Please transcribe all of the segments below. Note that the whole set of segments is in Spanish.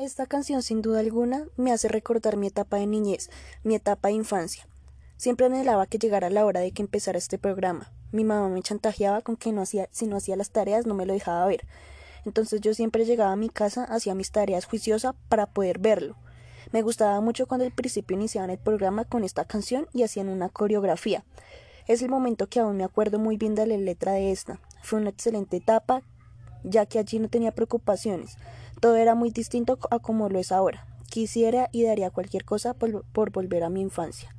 Esta canción sin duda alguna me hace recordar mi etapa de niñez, mi etapa de infancia. Siempre anhelaba que llegara la hora de que empezara este programa. Mi mamá me chantajeaba con que no hacía, si no hacía las tareas no me lo dejaba ver. Entonces yo siempre llegaba a mi casa, hacía mis tareas juiciosa para poder verlo. Me gustaba mucho cuando al principio iniciaban el programa con esta canción y hacían una coreografía. Es el momento que aún me acuerdo muy bien de la letra de esta. Fue una excelente etapa, ya que allí no tenía preocupaciones. Todo era muy distinto a como lo es ahora. Quisiera y daría cualquier cosa por, por volver a mi infancia.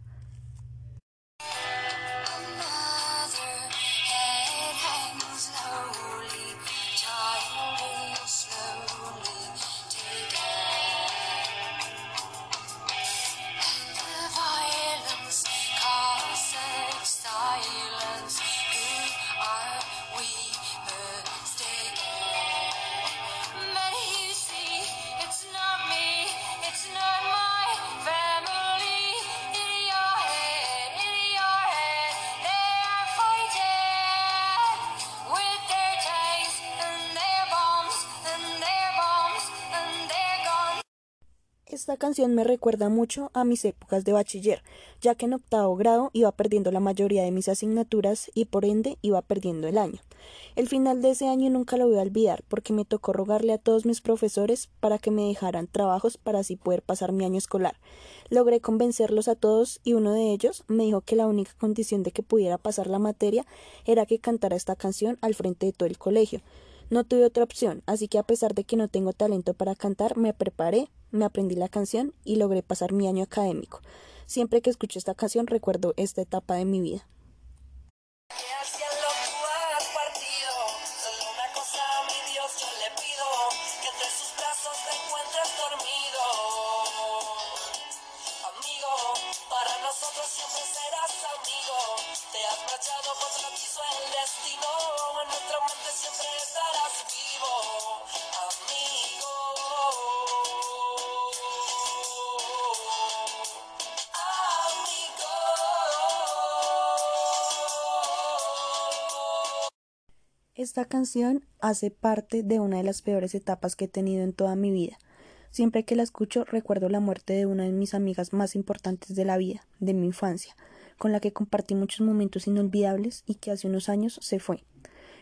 Esta canción me recuerda mucho a mis épocas de bachiller, ya que en octavo grado iba perdiendo la mayoría de mis asignaturas y por ende iba perdiendo el año. El final de ese año nunca lo voy a olvidar porque me tocó rogarle a todos mis profesores para que me dejaran trabajos para así poder pasar mi año escolar. Logré convencerlos a todos y uno de ellos me dijo que la única condición de que pudiera pasar la materia era que cantara esta canción al frente de todo el colegio. No tuve otra opción, así que a pesar de que no tengo talento para cantar, me preparé, me aprendí la canción y logré pasar mi año académico. Siempre que escucho esta canción recuerdo esta etapa de mi vida. Esta canción hace parte de una de las peores etapas que he tenido en toda mi vida. Siempre que la escucho recuerdo la muerte de una de mis amigas más importantes de la vida, de mi infancia, con la que compartí muchos momentos inolvidables y que hace unos años se fue.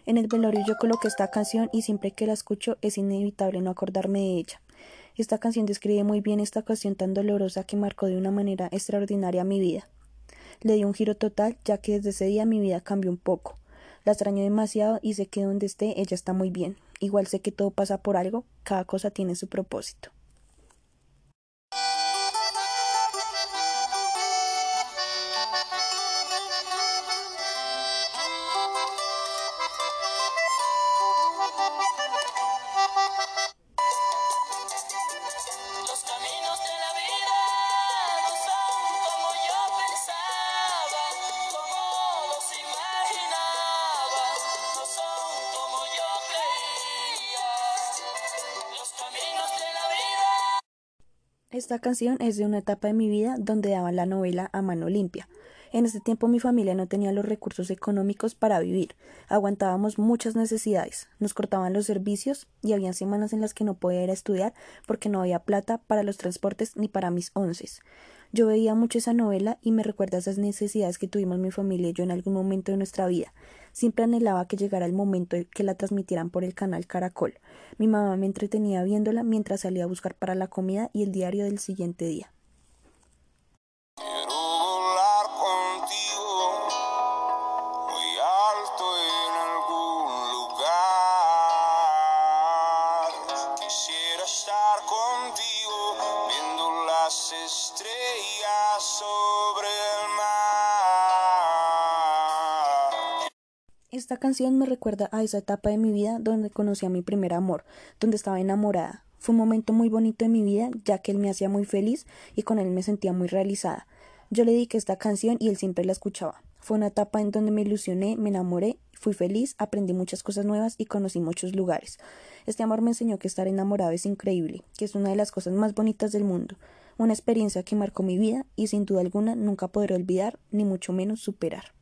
En el velorio yo coloqué esta canción y siempre que la escucho es inevitable no acordarme de ella. Esta canción describe muy bien esta ocasión tan dolorosa que marcó de una manera extraordinaria mi vida. Le dio un giro total ya que desde ese día mi vida cambió un poco. La extraño demasiado y sé que donde esté ella está muy bien. Igual sé que todo pasa por algo, cada cosa tiene su propósito. Esta canción es de una etapa de mi vida donde daban la novela a mano limpia. En ese tiempo mi familia no tenía los recursos económicos para vivir, aguantábamos muchas necesidades, nos cortaban los servicios y había semanas en las que no podía ir a estudiar porque no había plata para los transportes ni para mis onces. Yo veía mucho esa novela y me recuerda esas necesidades que tuvimos mi familia y yo en algún momento de nuestra vida. Siempre anhelaba que llegara el momento que la transmitieran por el canal Caracol. Mi mamá me entretenía viéndola mientras salía a buscar para la comida y el diario del siguiente día. Esta canción me recuerda a esa etapa de mi vida donde conocí a mi primer amor, donde estaba enamorada. Fue un momento muy bonito de mi vida, ya que él me hacía muy feliz y con él me sentía muy realizada. Yo le dediqué esta canción y él siempre la escuchaba. Fue una etapa en donde me ilusioné, me enamoré, fui feliz, aprendí muchas cosas nuevas y conocí muchos lugares. Este amor me enseñó que estar enamorado es increíble, que es una de las cosas más bonitas del mundo, una experiencia que marcó mi vida y sin duda alguna nunca podré olvidar ni mucho menos superar.